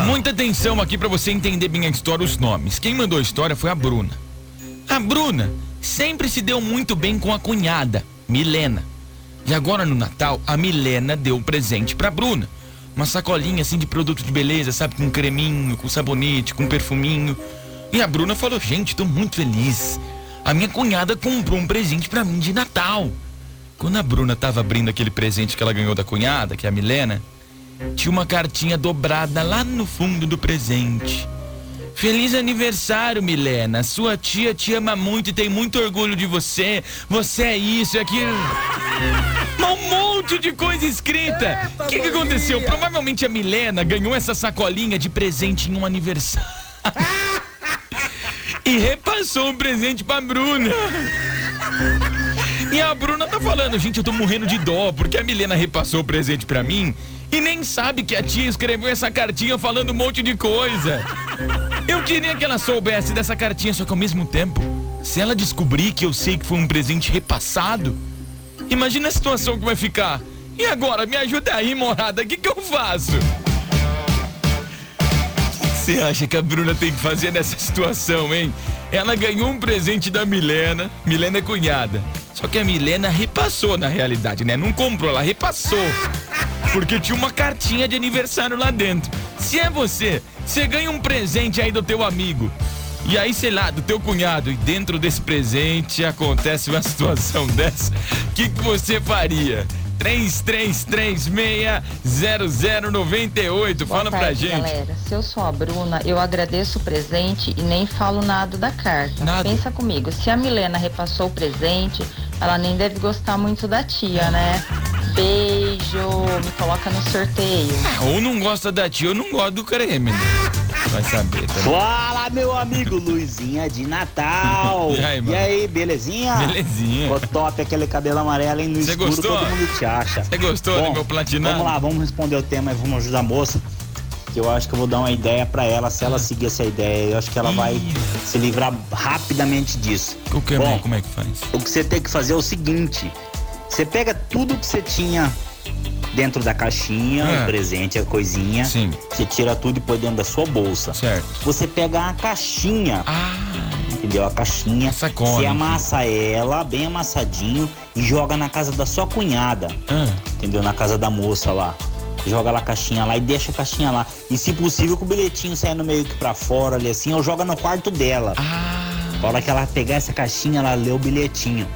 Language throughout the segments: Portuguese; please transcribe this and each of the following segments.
Muita atenção aqui para você entender bem a história, os nomes. Quem mandou a história foi a Bruna. A Bruna sempre se deu muito bem com a cunhada, Milena. E agora no Natal, a Milena deu um presente pra Bruna. Uma sacolinha assim de produto de beleza, sabe? Com creminho, com sabonete, com perfuminho. E a Bruna falou: Gente, tô muito feliz. A minha cunhada comprou um presente pra mim de Natal. Quando a Bruna tava abrindo aquele presente que ela ganhou da cunhada, que é a Milena, tinha uma cartinha dobrada lá no fundo do presente. Feliz aniversário, Milena. Sua tia te ama muito e tem muito orgulho de você. Você é isso, é aquilo. Um monte de coisa escrita. O que, que aconteceu? Provavelmente a Milena ganhou essa sacolinha de presente em um aniversário. e repassou um presente pra Bruna. E a Bruna tá falando, gente, eu tô morrendo de dó, porque a Milena repassou o presente pra mim e nem sabe que a tia escreveu essa cartinha falando um monte de coisa. Eu queria que ela soubesse dessa cartinha, só que ao mesmo tempo, se ela descobrir que eu sei que foi um presente repassado, imagina a situação que vai ficar. E agora, me ajuda aí, morada, o que, que eu faço? Você acha que a Bruna tem que fazer nessa situação, hein? Ela ganhou um presente da Milena, Milena é cunhada. Só que a Milena repassou na realidade, né? Não comprou, ela repassou. Porque tinha uma cartinha de aniversário lá dentro. Se é você, você ganha um presente aí do teu amigo. E aí, sei lá, do teu cunhado, e dentro desse presente acontece uma situação dessa, o que, que você faria? 33360098. Fala Boa pra tarde, gente. Galera, se eu sou a Bruna, eu agradeço o presente e nem falo nada da carta. Nada. Pensa comigo, se a Milena repassou o presente, ela nem deve gostar muito da tia, né? Beijo, me coloca no sorteio. Ou não gosta da tia ou não gosta do creme, né? Vai saber, tá bom? Fala, meu amigo Luizinha de Natal. E aí, mano? E aí, belezinha? Belezinha. Ficou top aquele cabelo amarelo, hein? No Cê escuro gostou? todo mundo te acha. Você gostou Bom, do meu platinado? Vamos lá, vamos responder o tema e vamos ajudar a moça. Que eu acho que eu vou dar uma ideia pra ela. Se ela seguir essa ideia, eu acho que ela vai se livrar rapidamente disso. O que, Bom, como é que faz? o que você tem que fazer é o seguinte: você pega tudo que você tinha dentro da caixinha, É. o presente, a coisinha, Sim. você tira tudo e põe dentro da sua bolsa. Certo. Você pega a caixinha, Ah, entendeu? A caixinha, A sacola, você amassa ela bem amassadinho e joga na casa da sua cunhada, ah, entendeu? Na casa da moça lá. Joga lá a caixinha lá e deixa a caixinha lá. E se possível com o bilhetinho saindo meio que pra fora ali assim, ou joga no quarto dela. ah. A hora que ela pegar essa caixinha, ela lê o bilhetinho.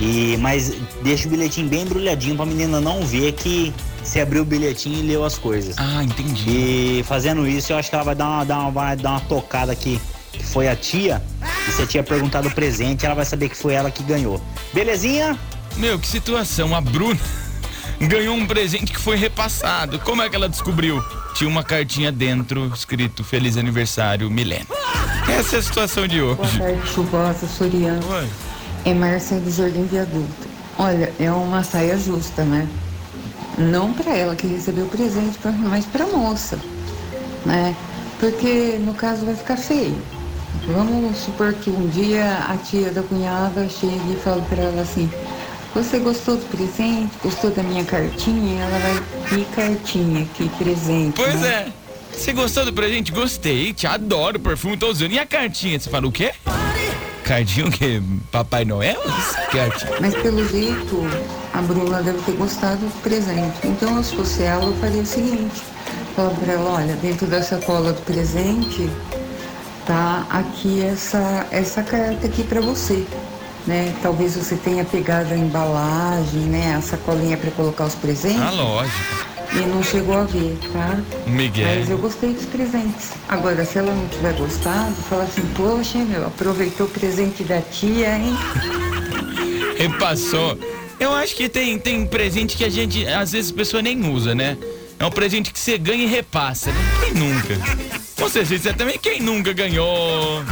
E, mas deixa o bilhetinho bem embrulhadinho pra menina não ver que você abriu o bilhetinho e leu as coisas. Ah, entendi. E fazendo isso, eu acho que ela vai dar uma, dar uma, vai dar uma tocada aqui, que foi a tia. E se a tia perguntar do presente, ela vai saber que foi ela que ganhou. Belezinha? Meu, que situação. A Bruna ganhou um presente que foi repassado. Como é que ela descobriu? Tinha uma cartinha dentro escrito Feliz Aniversário, Milena. Essa é a situação de Boa hoje. tarde, chuvosa, Soriano. Oi. É Márcia do Jardim Viaduto. Olha, é uma saia justa, né? Não para ela que recebeu o presente, mas para moça, né? Porque no caso vai ficar feio. Vamos supor que um dia a tia da cunhada chegue e fale para ela assim: Você gostou do presente? Gostou da minha cartinha? Ela vai, que cartinha, que presente. Pois né? é. Você gostou do presente? Gostei. Te adoro o perfume, tô usando. E a cartinha? Você fala o quê? Cartinha o quê? Papai Noel? Mas pelo jeito, a Bruna deve ter gostado do presente. Então, se fosse ela, eu faria o seguinte: falar pra ela, olha, dentro da sacola do presente, tá aqui essa, essa carta aqui pra você. Né? Talvez você tenha pegado a embalagem, né? A sacolinha pra colocar os presentes Ah, lógico. E não chegou a ver, tá? Miguel. Mas eu gostei dos presentes. Agora, se ela não tiver gostado, fala assim, poxa, meu, aproveitou o presente da tia, hein? Repassou. Eu acho que tem, tem presente que a gente, às vezes, a pessoa nem usa, né? É um presente que você ganha e repassa, né? Quem nunca? Com certeza, você também, quem nunca ganhou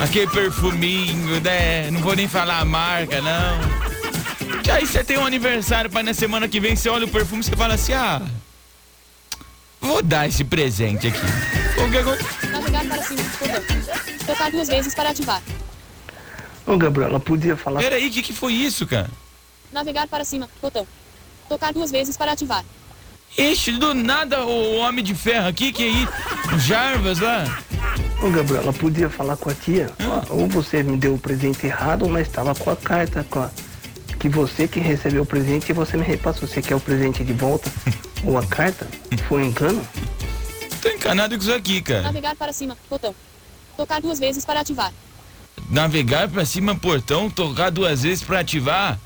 aquele perfuminho, né? Não vou nem falar a marca, não. Que aí você tem um aniversário para na semana que vem, você olha o perfume e você fala assim, ah... Vou dar esse presente aqui. O que acontece? Navegar para cima, botão. Tocar duas vezes para ativar. Ô, Gabriela, podia falar. Peraí, o que, que foi isso, cara? Navegar para cima, botão. Tocar duas vezes para ativar. Ixi, do nada o Homem de Ferro aqui, que aí, o Jarvas lá. Ô, Gabriela, podia falar com a tia? Ou você me deu o presente errado, mas estava com a carta, com a... que você que recebeu o presente e você me repassou. Você quer o presente de volta? Ou a carta? Foi um engano? Tô encanado com isso aqui, cara. Navegar para cima, botão. Tocar duas vezes para ativar. Navegar pra cima, portão, tocar duas vezes pra ativar.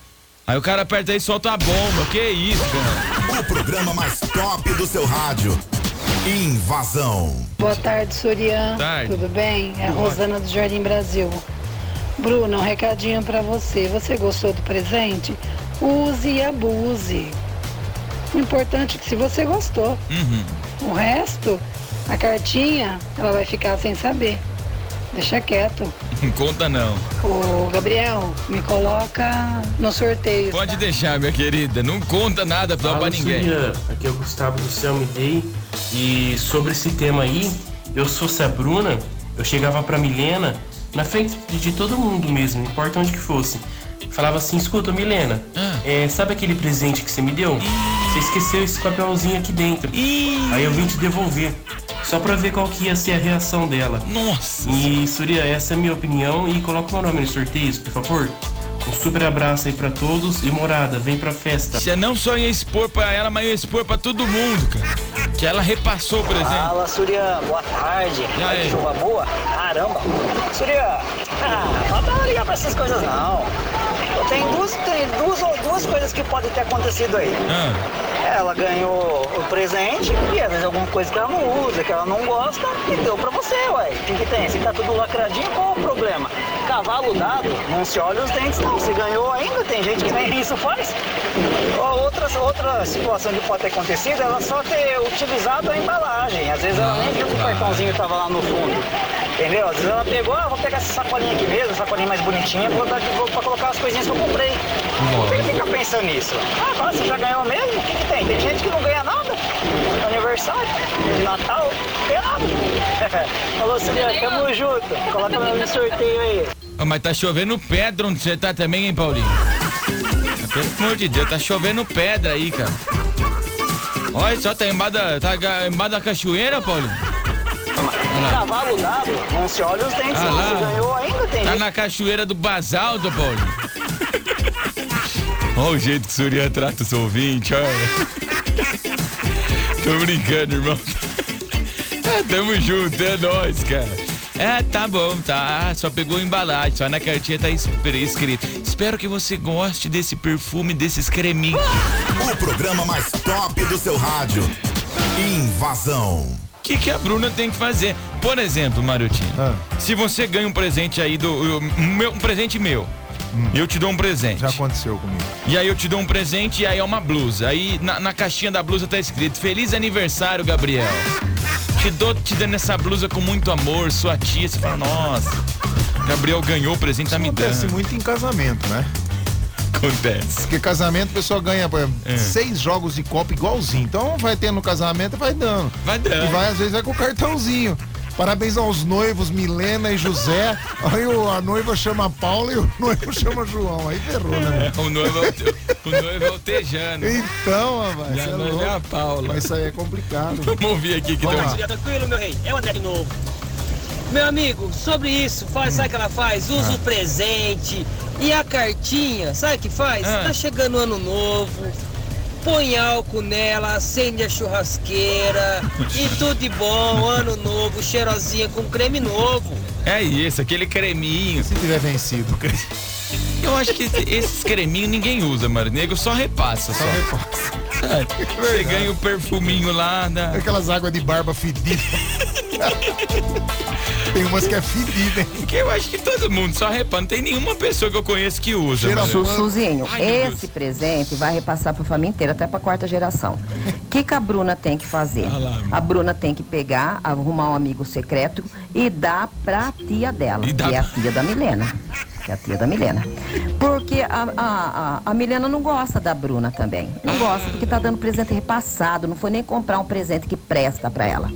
Aí o cara aperta aí e solta a bomba. Que isso, cara? O programa mais top do seu rádio. Invasão. Boa tarde, Surian. Tarde. Tudo bem? É a Rosana do Jardim Brasil. Bruna, um recadinho pra você. Você gostou do presente? Use e abuse. O importante é que se você gostou. Uhum. O resto, a cartinha, ela vai ficar sem saber. Deixa quieto. Não conta não. Ô, Gabriel, me coloca no sorteio. Pode tá? deixar, minha querida. Não conta nada pra, pra ninguém. Aqui é o Gustavo do Céu Me Dei. E sobre esse tema aí, eu sou a Bruna, eu chegava pra Milena, na frente de, todo mundo mesmo, não importa onde que fosse. Falava assim, escuta, Milena, Ah. é, sabe aquele presente que você me deu? Você esqueceu esse papelzinho aqui dentro. Aí eu vim te devolver. Só pra ver qual que ia ser a reação dela. Nossa. E Surya, essa é a minha opinião e coloca o meu nome nos sorteios, por favor. Um super abraço aí pra todos e morada, vem pra festa. Você não só ia expor pra ela, mas ia expor pra todo mundo, cara. Que ela repassou o presente. Fala, Surya, boa tarde. E aí? Olha que chuva boa. Caramba. Surya, ah, não dá pra ligar pra essas coisas não. Tem duas, tem duas, duas coisas que podem ter acontecido aí. Ah, Ela ganhou o presente e às vezes alguma coisa que ela não usa, que ela não gosta, e deu pra você, ué. O que, que tem? Se tá tudo lacradinho, qual o problema? Cavalo dado, não se olha os dentes não. Se ganhou ainda, tem gente que nem isso faz. Outra, outra situação que pode ter acontecido, ela só ter utilizado a embalagem. Às vezes ela nem viu que o cartãozinho tava lá no fundo. Entendeu? Às vezes ela pegou, ah, vou pegar essa sacolinha aqui mesmo, sacolinha mais bonitinha, vou dar de volta pra colocar as coisinhas que eu comprei. Por que fica pensando nisso? Ah, você já ganhou mesmo? O que, que tem? Tem gente que não ganha nada. Aniversário, Natal, ganha nada. Falou, Silvia, tamo junto. Coloca no sorteio aí. Ah, mas tá chovendo pedra onde você tá também, hein, Paulinho? Pelo amor de Deus, tá chovendo pedra aí, cara. Olha só, tá embaixo da, tá ga- embaixo da cachoeira. Olha lá. Cavalo dado, não se olha os dentes Ah lá. Ganhou ainda, tem Tá na cachoeira do basalto, Paulinho. Olha o jeito que o Surya trata os ouvintes, olha. Tô brincando, irmão. É, tamo junto, é nóis, cara. É, tá bom, tá. Só pegou embalagem, só na cartinha tá es- escrito. Espero que você goste desse perfume, desses creminhos. O programa mais top do seu rádio. Invasão. O que, que a Bruna tem que fazer? Por exemplo, Mariotinho, se você ganha um presente aí do. um meu- um presente meu. Eu te dou um presente. Já aconteceu comigo. E aí eu te dou um presente e aí é uma blusa. Aí na, na caixinha da blusa tá escrito Feliz aniversário, Gabriel. Te dou te dando essa blusa com muito amor, sua tia. Você fala, nossa, Gabriel ganhou o presente, tá me Acontece muito em casamento, né? Acontece. Porque casamento a pessoa ganha por exemplo, É. seis jogos de copo igualzinho. Então vai tendo casamento e vai dando. Vai dando. E vai, às vezes, vai com o cartãozinho. Parabéns aos noivos Milena e José. Aí o- a noiva chama Paula e o noivo chama João. Aí ferrou, né? O noivo é o, o noivo é o Tejano. Então, rapaz, E a cê é noiva é a. Paula. Mas isso aí é complicado. Vamos ouvir aqui que Vamos lá. Tranquilo, meu rei? É o André de novo. Meu amigo, sobre isso, faz, sabe o que ela faz? Usa Ah. o presente e a cartinha, sabe o que faz? Ah. Tá chegando o ano novo, põe álcool nela, acende a churrasqueira e tudo de bom, ano novo, cheirosinha com creme novo. É isso, aquele creminho. Se tiver vencido. Eu acho que esse- esses creminhos ninguém usa, mano. Nego só repassa. Só, repassa. Você ganha o perfuminho lá da. Aquelas águas de barba fedida. Tem umas que é fedida, hein? Que eu acho que todo mundo só repara. Não tem nenhuma pessoa que eu conheço que usa. Cheira mano. Sussuzinho, Ai, esse presente vai repassar pra família inteira, até pra quarta geração. O que, que a Bruna tem que fazer? Ah lá, a Bruna tem que pegar, arrumar um amigo secreto e dar pra tia dela, E dá que é a tia da Milena. Que é a tia da Milena. Porque a, a, a, a Milena não gosta da Bruna também. Não gosta porque tá dando presente repassado. Não foi nem comprar um presente que presta pra ela.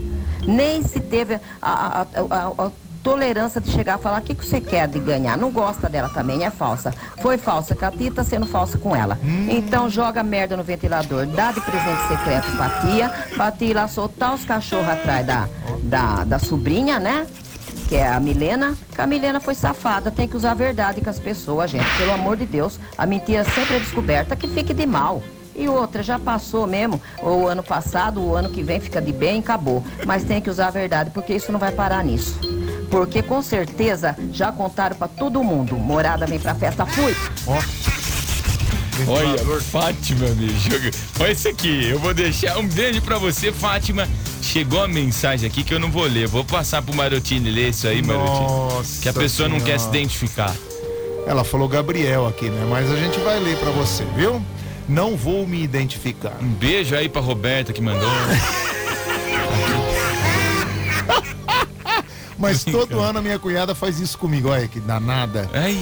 Nem se teve a, a- a- a- a- tolerância de chegar e falar o que, que você quer de ganhar. Não gosta dela também, é falsa. Foi falsa com a Tita, sendo falsa com ela. Então joga merda no ventilador, dá de presente secreto pra tia, pra tia ir lá soltar os cachorros atrás da, da, da sobrinha, né? Que é a Milena, que a Milena foi safada, tem que usar a verdade com as pessoas, gente. Pelo amor de Deus, a mentira sempre é descoberta, que fique de mal. E outra, já passou mesmo, o ano passado, o ano que vem fica de bem, acabou. Mas tem que usar a verdade, porque isso não vai parar nisso. Porque com certeza já contaram pra todo mundo. Morada vem pra festa, fui. Olha, Fátima, bicho. Olha isso aqui. Eu vou deixar um beijo pra você, Fátima. Chegou a mensagem aqui que eu não vou ler. Vou passar pro Marotini ler isso aí, Marotini. Nossa Que a pessoa não quer se Senhora. identificar. Ela falou Gabriel aqui, né? Mas a gente vai ler pra você, viu? Não vou me identificar. Um beijo aí pra Roberta que mandou. Mas todo ano a minha cunhada faz isso comigo. Olha que danada. Ai,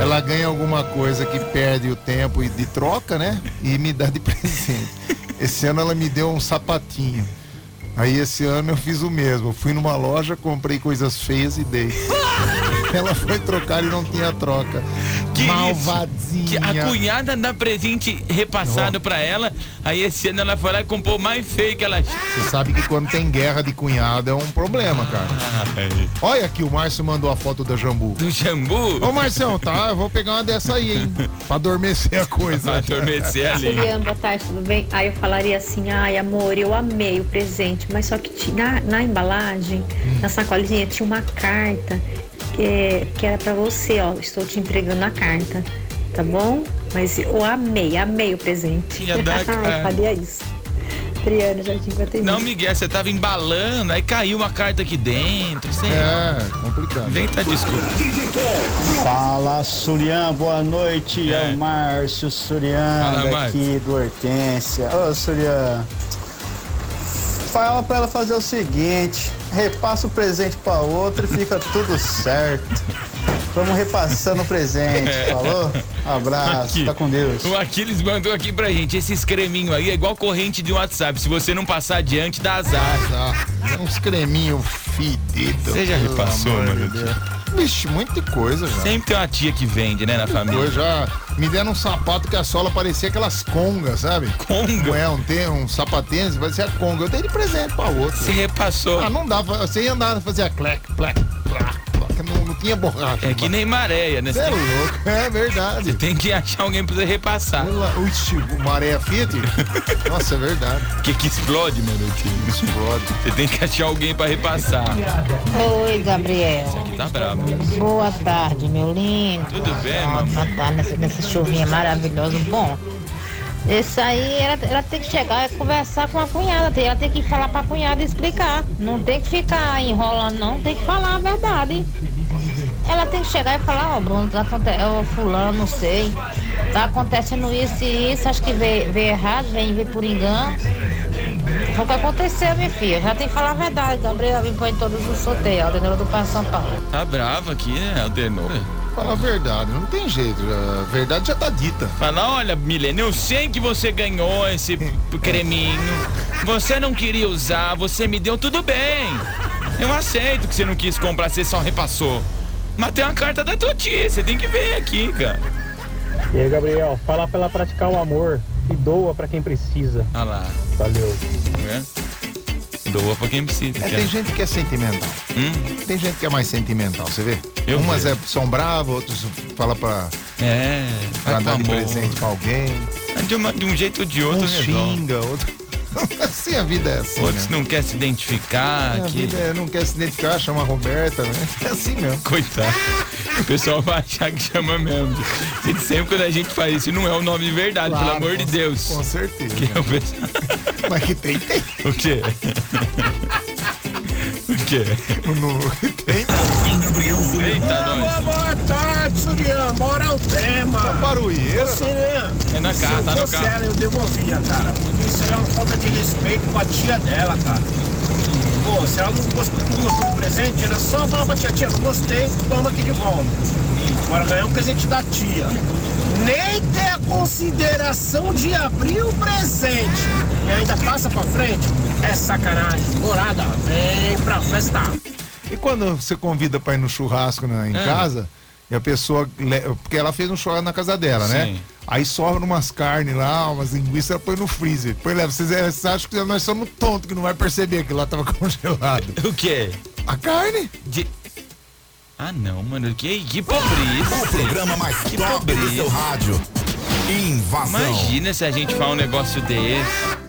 Ela ganha alguma coisa que perde o tempo e de troca, né? E me dá de presente. Esse ano ela me deu um sapatinho. Aí esse ano eu fiz o mesmo. Fui numa loja, comprei coisas feias e dei. Ela foi trocar e não tinha troca. Que isso? Malvadinha. Que a cunhada dá presente repassado pra ela. Aí esse ano ela foi lá e comprou o mais feio que ela. Você sabe que quando tem guerra de cunhado é um problema, cara. Olha aqui, o Márcio mandou a foto da Jambu. Do Jambu? Ô, Marcião, tá? Eu vou pegar uma dessa aí, hein? Pra adormecer a coisa. Pra adormecer ali. Juliana, boa tarde, tudo bem? Aí eu falaria assim, ai amor, eu amei o presente, mas só que na, na embalagem, na sacolinha, tinha uma carta que, que era pra você, ó. Estou te entregando a carta, tá bom? Mas eu amei, amei o presente. Ia dar, cara. Ai, faria isso. Adriana, Jardim Guatemi. Não, Miguel, você tava embalando, aí caiu uma carta aqui dentro. Sei É, complicado. Inventa desculpa. Fala, Surian, boa noite. É, o Márcio Surian, Fala, daqui do Hortência. Ô, Surian, fala pra ela fazer o seguinte: repassa o presente pra outra e fica tudo certo. Vamos repassando o presente, É. falou? Abraço, Aqui. tá com Deus. O Aquiles mandou aqui pra gente. Esses creminhos aí é igual corrente de WhatsApp. Se você não passar adiante, dá azar. É uns creminhos fedidos. Você já repassou, mano? Deus. Vixe, muita coisa já. Sempre tem uma tia que vende, né, na família. Eu já me deram um sapato que a sola parecia aquelas congas, sabe? Conga? É, um, tem, um sapatênis, parecia conga. Eu dei de presente pra outro. Você repassou. Ah, não dava. Você ia andar, fazia clec, clec, clec, clec. Borracha. É que nem maréia, né? Você é louco, é verdade. Tem que achar alguém pra você repassar. Ixi, o maré Fiat? Nossa, é verdade. Que que explode, mano? Explode. Você tem que achar alguém pra repassar. Oi, Gabriel. Tá bravo. Boa tarde, meu lindo. Tudo bem, mamãe? Tá, tá nessa, nessa chuvinha maravilhosa. Bom, isso aí, ela, ela tem que chegar e conversar com a cunhada. tem- Ela tem que falar pra cunhada e explicar. Não tem que ficar enrolando, não. Tem que falar a verdade. Ela tem que chegar e falar, ó, Bruno, tá acontecendo, ó, fulano, não sei. Tá acontecendo isso e isso, acho que veio, errado, vem, veio por engano. Foi o que aconteceu, minha filha. Já tem que falar a verdade. Gabriel me põe todos os sorteios, Aldenora do Passo São Paulo. Tá bravo aqui, né, Aldenor? Fala a verdade, não tem jeito. A verdade já tá dita. Fala, olha, Milena, eu sei que você ganhou esse creminho. Você não queria usar, você me deu tudo bem. Eu aceito que você não quis comprar, você só repassou. Mas tem uma carta da tua tia, você tem que ver aqui, cara. E aí, Gabriel, fala pra ela praticar o amor e doa pra quem precisa. Olha lá. Valeu. É? Doa pra quem precisa. É, tem gente que é sentimental. Hum? Tem gente que é mais sentimental, você vê? Eu Umas vejo. é, são bravas, outros fala pra, É, pra dar de presente pra alguém. De, uma- de um jeito ou de outro, resolve. xinga, outro. assim a vida é assim. Outros né? não quer se identificar. A que... vida é, não quer se identificar, chama a Roberta, né? É assim mesmo. Coitado. O pessoal vai achar que chama mesmo. Gente, sempre quando a gente faz isso, não é o nome de verdade, Claro, pelo amor de Deus. Com certeza. Que é o pessoal- Mas que tem, tem. O quê? O quê? tem. Eita, nós. Boa tarde, Surian. Bora ao tema. Barulheira. Surian. É na casa, eu tá no carro. ela, eu devolvia, cara. Porque isso aí é uma falta de respeito com a tia dela, cara. Pô, se ela não gostou, não gostou do presente, era só falar pra tia, tia, não gostei, toma aqui de volta. Agora ganhar um presente da tia. Nem ter a consideração de abrir o presente. E ainda passa pra frente. É sacanagem. Morada, vem pra festa. E quando você convida pra ir no churrasco né, em Ah. casa, e a pessoa. Porque ela fez um churrasco na casa dela, né? Sim. Aí sobra umas carnes lá, umas linguiças, ela põe no freezer. Depois leva. Vocês, vocês acham que nós somos tontos que não vai perceber que lá tava congelado. O quê? A carne? De... Ah, não, mano. Que, que pobreza. O programa mais que top do seu rádio. Invasão. Imagina se a gente fala um negócio desse.